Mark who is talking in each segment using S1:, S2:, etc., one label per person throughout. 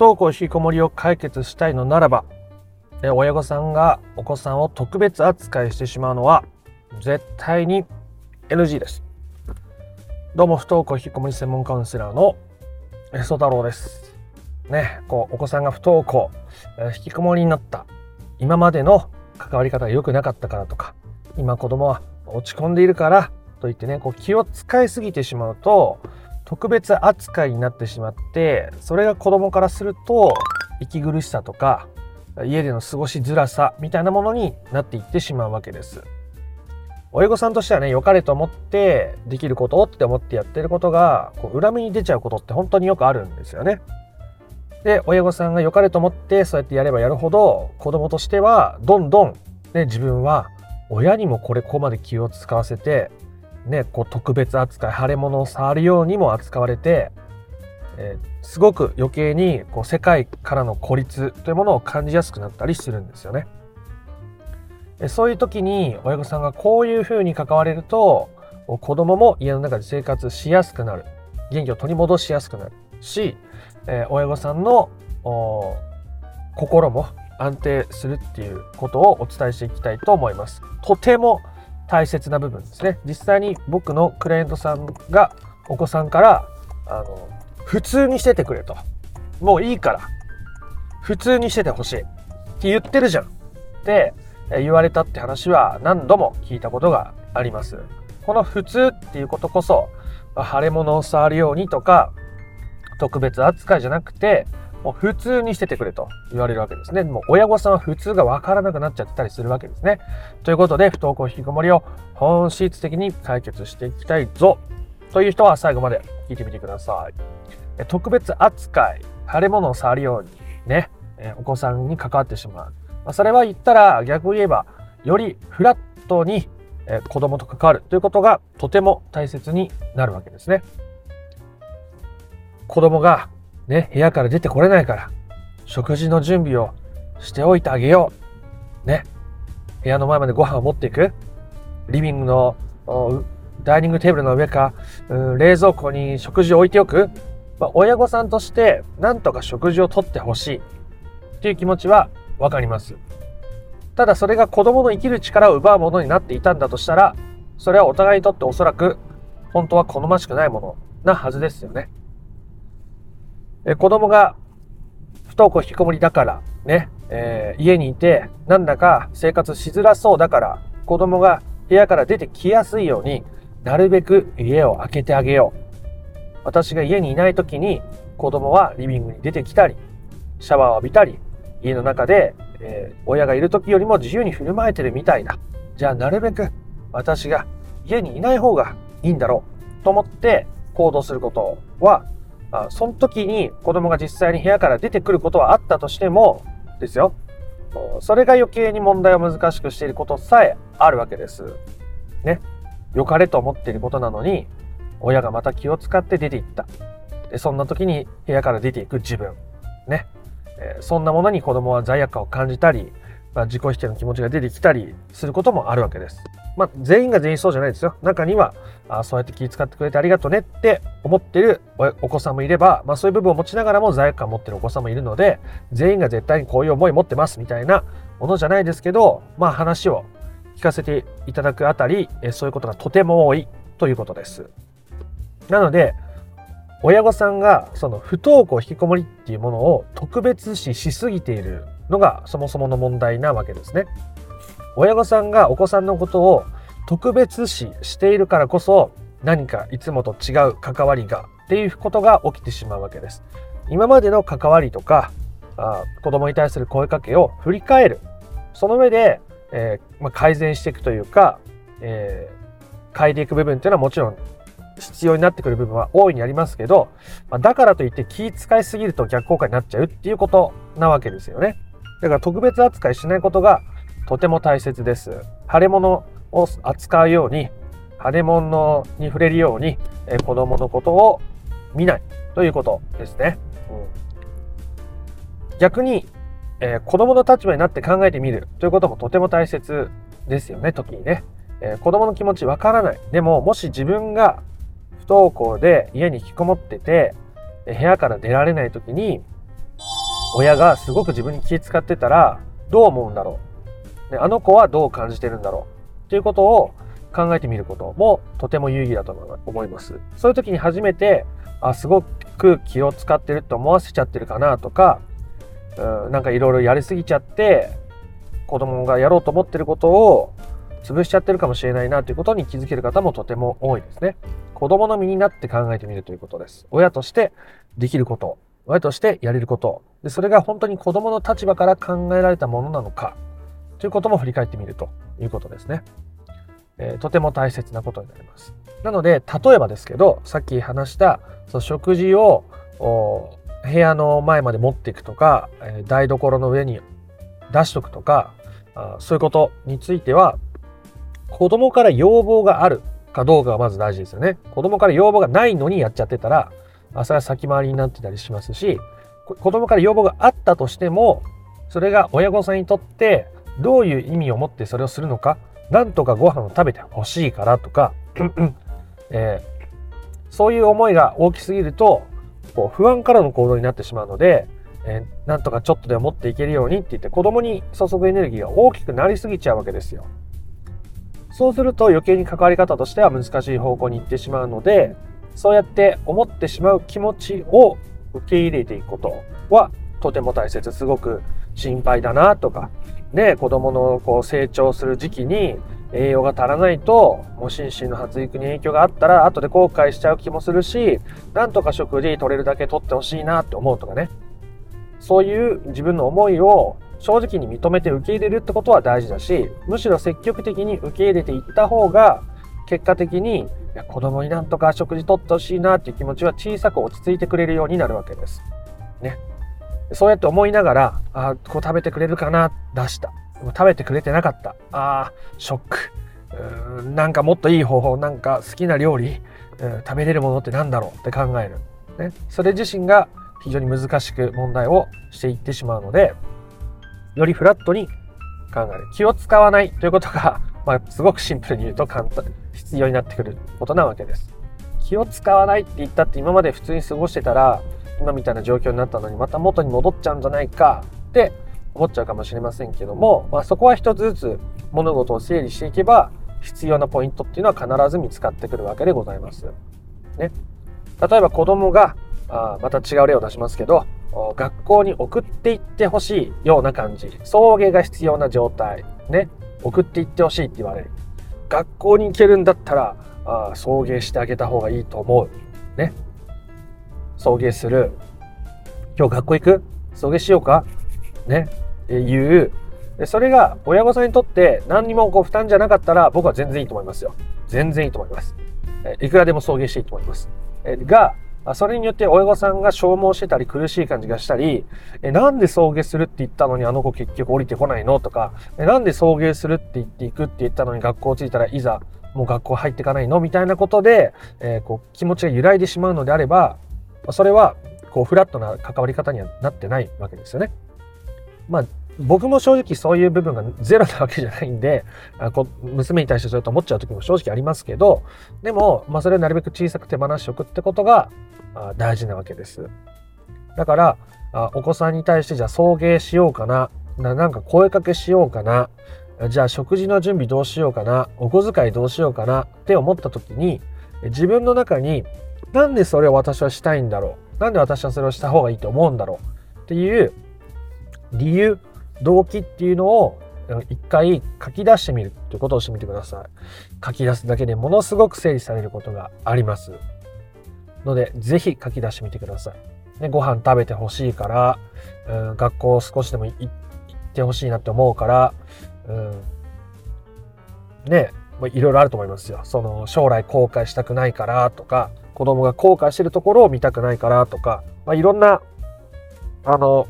S1: 登校引きこもりを解決したいのならば親御さんがお子さんを特別扱いしてしまうのは絶対に NG です。どうも不登校引きこもり専門カウンセラーの曽太郎です。ねこうお子さんが不登校引きこもりになった今までの関わり方が良くなかったからとか今子供は落ち込んでいるからといってねこう気を使いすぎてしまうと特別扱いになってしまってそれが子供からすると息苦しさとか家での過ごしづらさみたいなものになっていってしまうわけです。親御さんとしてはね良かれと思ってできることって思ってやってることがこう裏目に出ちゃうことって本当によくあるんですよね。で親御さんが良かれと思ってそうやってやればやるほど子供としてはどんどん、ね、自分は親にもこれここまで気を使わせてね、こう特別扱い腫れ物を触るようにも扱われて、えー、すごく余計にこう世界からの孤立というものを感じやすくなったりするんですよね。そういう時に親御さんがこういうふうに関われると子供も家の中で生活しやすくなる元気を取り戻しやすくなるし、え、親御さんの心も安定するっていうことをお伝えしていきたいと思います。とても大切な部分ですね。実際に僕のクライアントさんがお子さんからあの普通にしててくれと。もういいから。普通にしててほしいって言ってるじゃん。って言われたって話は何度も聞いたことがあります。この普通っていうことこそ腫れ物を触るようにとか特別扱いじゃなくてもう普通にしててくれと言われるわけですね。もう親御さんは普通がわからなくなっちゃったりするわけですね。ということで、不登校引きこもりを本質的に解決していきたいぞという人は最後まで聞いてみてください。特別扱い、腫れ物を触るようにね、お子さんに関わってしまう。それは言ったら逆を言えば、よりフラットに子供と関わるということがとても大切になるわけですね。子供がね、部屋から出てこれないから、食事の準備をしておいてあげよう。ね。部屋の前までご飯を持っていく。リビングのダイニングテーブルの上か、うん冷蔵庫に食事を置いておく。まあ、親御さんとしてなんとか食事をとってほしいっていう気持ちはわかります。ただそれが子供の生きる力を奪うものになっていたんだとしたら、それはお互いにとっておそらく本当は好ましくないものなはずですよね。え子供が不登校引きこもりだからね、えー、家にいてなんだか生活しづらそうだから子供が部屋から出てきやすいようになるべく家を開けてあげよう。私が家にいない時に子供はリビングに出てきたり、シャワーを浴びたり、家の中で、えー、親がいる時よりも自由に振る舞えてるみたいだ。じゃあなるべく私が家にいない方がいいんだろうと思って行動することはあその時に子供が実際に部屋から出てくることはあったとしてもですよそれが余計に問題を難しくしていることさえあるわけです。ね。良かれと思っていることなのに親がまた気を使って出ていった。でそんな時に部屋から出ていく自分。ね。え、そんなものに子供は罪悪感を感じたり、まあ、自己否定の気持ちが出てきたりすることもあるわけです。まあ、全員が全員そうじゃないですよ。中には、あそうやって気遣ってくれてありがとうねって思ってるお子さんもいれば、まあ、そういう部分を持ちながらも罪悪感を持ってるお子さんもいるので、全員が絶対にこういう思い持ってますみたいなものじゃないですけど、まあ、話を聞かせていただくあたり、えそういうことがとても多いということです。なので、親御さんがその不登校引きこもりっていうものを特別視しすぎているのがそもそもの問題なわけですね。親御さんがお子さんのことを特別視しているからこそ何かいつもと違う関わりがっていうことが起きてしまうわけです。今までの関わりとかあ子供に対する声かけを振り返るその上で、えー、まあ、改善していくというか、えー、変えていく部分っていうのはもちろん必要になってくる部分は大いにありますけど、まあ、だからといって気使いすぎると逆効果になっちゃうっていうことなわけですよね。だから特別扱いしないことがとても大切です。腫れ物を扱うように、腫れ物に触れるように、え子供のことを見ないということですね。うん、逆に、えー、子供の立場になって考えてみるということもとても大切ですよね、時にね。えー、子供の気持ちわからない。でも、もし自分が不登校で家に引きこもってて、部屋から出られない時に、親がすごく自分に気遣ってたらどう思うんだろう、ね、あの子はどう感じてるんだろう？っていうことを考えてみることもとても有意義だと思います。そういう時に初めてあすごく気を使ってるって思わせちゃってるかなとかうんなんかいろいろやりすぎちゃって子供がやろうと思ってることを潰しちゃってるかもしれないなということに気づける方もとても多いですね。子供の身になって考えてみるということです。親としてできること、親としてやれること、でそれが本当に子供の立場から考えられたものなのかということも振り返ってみるということですね。えー、とても大切なことになります。なので、例えばですけど、さっき話したその食事を部屋の前まで持っていくとか、えー、台所の上に出しとくとかあ、そういうことについては、子供から要望があるかどうかがまず大事ですよね。子供から要望がないのにやっちゃってたら、それは先回りになってたりしますし、子供から要望があったとしても、それが親御さんにとってどういう意味を持ってそれをするのか、なんとかご飯を食べてほしいからとか、えー、そういう思いが大きすぎると、こう不安からの行動になってしまうので、えー、なんとかちょっとでも持っていけるようにって言って子供に注ぐエネルギーが大きくなりすぎちゃうわけですよ。そうすると余計に関わり方としては難しい方向に行ってしまうので、そうやって思ってしまう気持ちを受け入れていくことはとても大切。すごく心配だなとか、ね、子供のこう成長する時期に栄養が足らないと、もう心身の発育に影響があったら後で後悔しちゃう気もするし、なんとか食事取れるだけ取ってほしいなって思うとかね。そういう自分の思いを正直に認めて受け入れるってことは大事だし、むしろ積極的に受け入れていった方が、結果的にいや子供になんとか食事とってほしいなっていう気持ちは小さく落ち着いてくれるようになるわけです。ね。そうやって思いながら、あこう食べてくれるかな、出した。でも食べてくれてなかった。ああ、ショック。うーんなんかもっといい方法、なんか好きな料理、食べれるものって何だろうって考える。ね。それ自身が非常に難しく問題をしていってしまうので、よりフラットに考える。気を使わないということが、まあ、すごくシンプルに言うと簡単、必要になってくることなわけです。気を使わないって言ったって今まで普通に過ごしてたら、今みたいな状況になったのにまた元に戻っちゃうんじゃないかって思っちゃうかもしれませんけども、まあ、そこは一つずつ物事を整理していけば必要なポイントっていうのは必ず見つかってくるわけでございます。ね。例えば子供が、あまた違う例を出しますけど、学校に送っていってほしいような感じ。送迎が必要な状態。ね。送っていってほしいって言われる。学校に行けるんだったら、あ送迎してあげた方がいいと思う。ね。送迎する。今日学校行く？送迎しようか？ね？えいう。それが親御さんにとって何にもこう負担じゃなかったら僕は全然いいと思いますよ。全然いいと思います。いくらでも送迎していいと思います。が、それによって親御さんが消耗してたり苦しい感じがしたり、え、なんで送迎するって言ったのにあの子結局降りてこないのとか、え、なんで送迎するって言っていくって言ったのに学校着いたらいざもう学校入っていかないのみたいなことで、えー、こう気持ちが揺らいでしまうのであれば、それはこうフラットな関わり方にはなってないわけですよね。まあ僕も正直そういう部分がゼロなわけじゃないんで、こ娘に対してそうと思っちゃう時も正直ありますけど、でも、まあ、それをなるべく小さく手放しておくってことが大事なわけです。だから、お子さんに対してじゃあ送迎しようかな、ななんか声かけしようかな、じゃあ食事の準備どうしようかな、お小遣いどうしようかなって思った時に、自分の中になんでそれを私はしたいんだろう？なんで私はそれをした方がいいと思うんだろう？っていう理由動機っていうのを一回書き出してみるってことをしてみてください。書き出すだけでものすごく整理されることがあります。ので、ぜひ書き出してみてください。ね、ご飯食べてほしいから、うん、学校少しでも行ってほしいなって思うから、うん、ね、いろいろあると思いますよ。その将来後悔したくないからとか、子供が後悔してるところを見たくないからとか、まあ、いろんな、あの、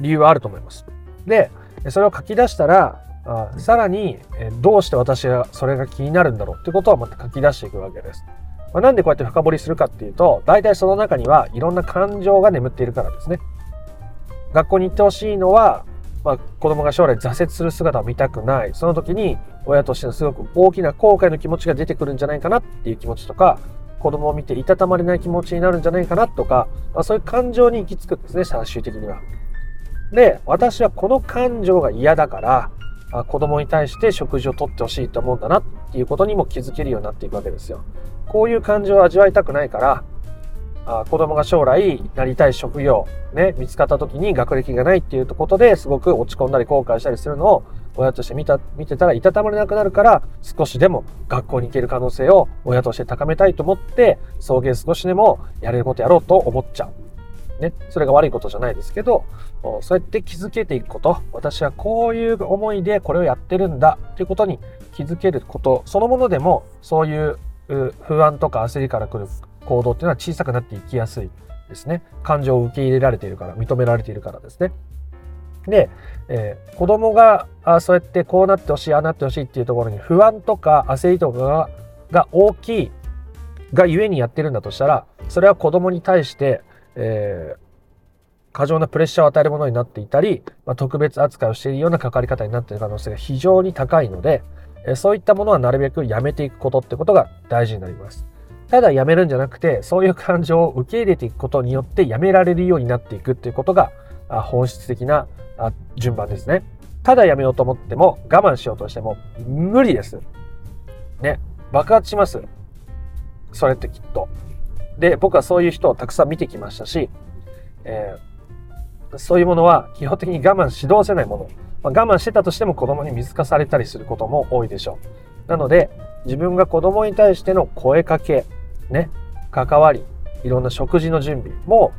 S1: 理由はあると思います。で、それを書き出したら、あさらに、どうして私がそれが気になるんだろうってことはまた書き出していくわけです。まあ、なんでこうやって深掘りするかっていうと、大体その中にはいろんな感情が眠っているからですね。学校に行ってほしいのは、まあ、子供が将来挫折する姿を見たくない。その時に親としてのすごく大きな後悔の気持ちが出てくるんじゃないかなっていう気持ちとか、子供を見ていたたまれない気持ちになるんじゃないかなとか、まあ、そういう感情に行き着くんですね、最終的には。で、私はこの感情が嫌だから、あ子供に対して食事をとってほしいと思うんだなっていうことにも気づけるようになっていくわけですよ。こういう感情を味わいたくないから、あ子供が将来なりたい職業、ね、見つかった時に学歴がないっていうことですごく落ち込んだり後悔したりするのを親として見た見てたらいたたまれなくなるから少しでも学校に行ける可能性を親として高めたいと思って送迎少しでもやれることやろうと思っちゃう。ね、それが悪いことじゃないですけど、そうやって気づけていくこと、私はこういう思いでこれをやってるんだということに気づけることそのものでも、そういう不安とか焦りから来る行動っていうのは小さくなっていきやすいですね。感情を受け入れられているから、認められているからですね。で、えー、子供があそうやってこうなってほしい、ああなってほしいっていうところに不安とか焦りとかがが大きいがゆえにやってるんだとしたら、それは子供に対して、えー、過剰なプレッシャーを与えるものになっていたり、まあ、特別扱いをしているような関わり方になっている可能性が非常に高いので、えー、そういったものはなるべくやめていくことってことが大事になります。ただやめるんじゃなくて、そういう感情を受け入れていくことによってやめられるようになっていくっていうことが本質的な順番ですね。ただやめようと思っても我慢しようとしても無理です。ね。爆発します。それってきっと。で、僕はそういう人をたくさん見てきましたし、えー、そういうものは基本的に我慢しどうせないもの。まあ、我慢してたとしても子供に見透かされたりすることも多いでしょう。なので、自分が子供に対しての声かけ、ね、関わり、いろんな食事の準備も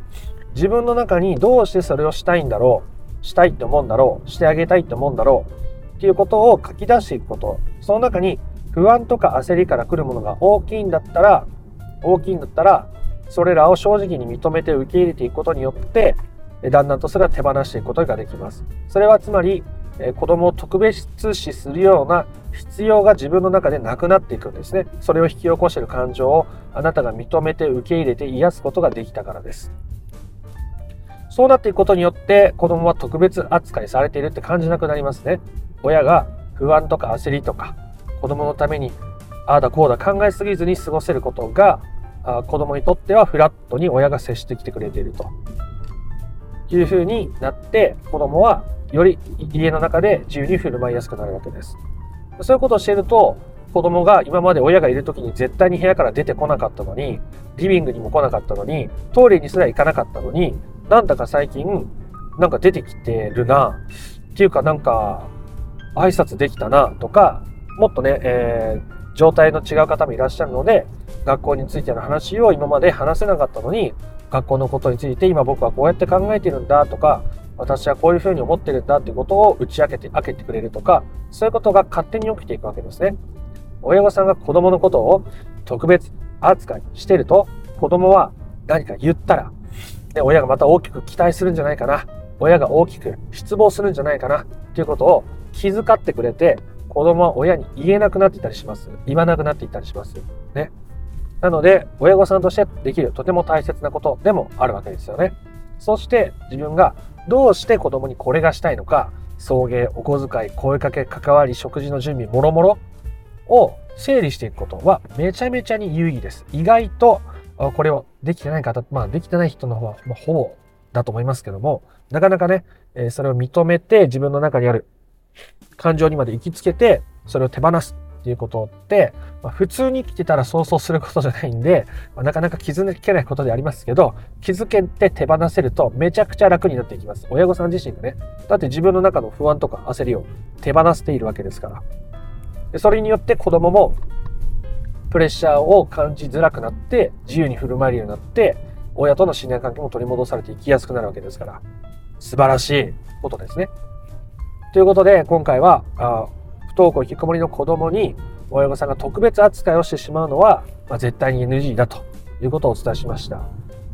S1: 自分の中にどうしてそれをしたいんだろう、したいって思うんだろう、してあげたいって思うんだろうっていうことを書き出していくこと。その中に不安とか焦りから来るものが大きいんだったら、大きいんだったら、それらを正直に認めて受け入れていくことによって、だんだんとそれは手放していくことができます。それはつまり、え子供を特別視するような必要が自分の中でなくなっていくんですね。それを引き起こしている感情をあなたが認めて受け入れて癒すことができたからです。そうなっていくことによって子供は特別扱いされているって感じなくなりますね。親が不安とか焦りとか子供のためにああだこうだ考えすぎずに過ごせることが子供にとってはフラットに親が接してきてくれているというふうになって子供はより家の中で自由に振る舞いやすくなるわけです。そういうことをしていると、子供が今まで親がいる時に絶対に部屋から出てこなかったのに、リビングにも来なかったのに、トイレにすら行かなかったのに、なんだか最近、なんか出てきてるな、っていうかなんか、挨拶できたな、とか、もっとね、えー、状態の違う方もいらっしゃるので、学校についての話を今まで話せなかったのに、学校のことについて今僕はこうやって考えてるんだとか、私はこういうふうに思ってるんだってことを打ち明けて、開けてくれるとか、そういうことが勝手に起きていくわけですね。親御さんが子供のことを特別扱いしてると、子供は何か言ったら、で、親がまた大きく期待するんじゃないかな。親が大きく失望するんじゃないかな。っていうことを気遣ってくれて、子供は親に言えなくなっていたりします。言わなくなっていたりします。ね。なので、親御さんとしてできるとても大切なことでもあるわけですよね。そして自分がどうして子供にこれがしたいのか、送迎、お小遣い、声かけ、関わり、食事の準備、もろもろを整理していくことはめちゃめちゃに有意義です。意外とこれをできてない方、まあできてない人の方は、まあ、ほぼだと思いますけども、なかなかね、えそれを認めて自分の中にある感情にまで行きつけて、それを手放すっていうことって、まあ、普通に生きてたらそうそうすることじゃないんで、まあ、なかなか気づけないことでありますけど、気づけて手放せるとめちゃくちゃ楽になっていきます。親御さん自身がね。だって自分の中の不安とか焦りを手放しているわけですから。でそれによって子供もプレッシャーを感じづらくなって、自由に振る舞えるようになって、親との信頼関係も取り戻されていきやすくなるわけですから、素晴らしいことですね。ということで、今回は、あ登校引きこもりの子供に親御さんが特別扱いをしてしまうのは、まあ、絶対に NG だということをお伝えしました。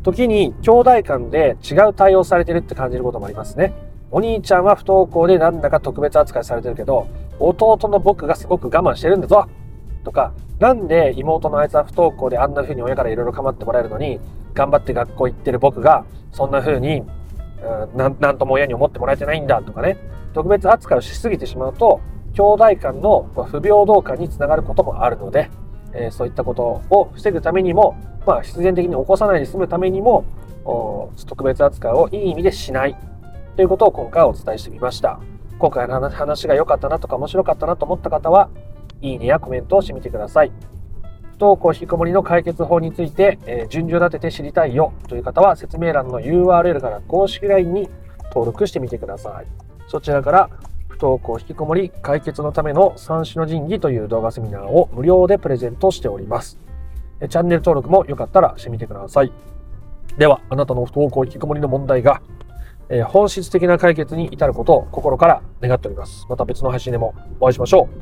S1: 時に兄弟間で違う対応されてるって感じることもありますね。お兄ちゃんは不登校でなんだか特別扱いされてるけど、弟の僕がすごく我慢してるんだぞとか、なんで妹のあいつは不登校であんな風に親から色々構ってもらえるのに、頑張って学校行ってる僕が、そんな風に、うん、なんとも親に思ってもらえてないんだとかね、特別扱いをしすぎてしまうと、兄弟間の不平等感につながることもあるので、え、そういったことを防ぐためにも、まあ、必然的に起こさないで済むためにも特別扱いをいい意味でしないということを今回お伝えしてみました。今回の話が良かったなとか面白かったなと思った方は、いいねやコメントをしてみてください。不登校引きこもりの解決法について、えー、順序立てて知りたいよという方は説明欄の URL から公式 LINE に登録してみてください。そちらから不登校引きこもり解決のための三種の神器という動画セミナーを無料でプレゼントしております。チャンネル登録もよかったらしてみてください。では、あなたの不登校引きこもりの問題が、えー、本質的な解決に至ることを心から願っております。また別の配信でもお会いしましょう。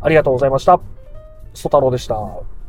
S1: ありがとうございました。ソ太郎でした。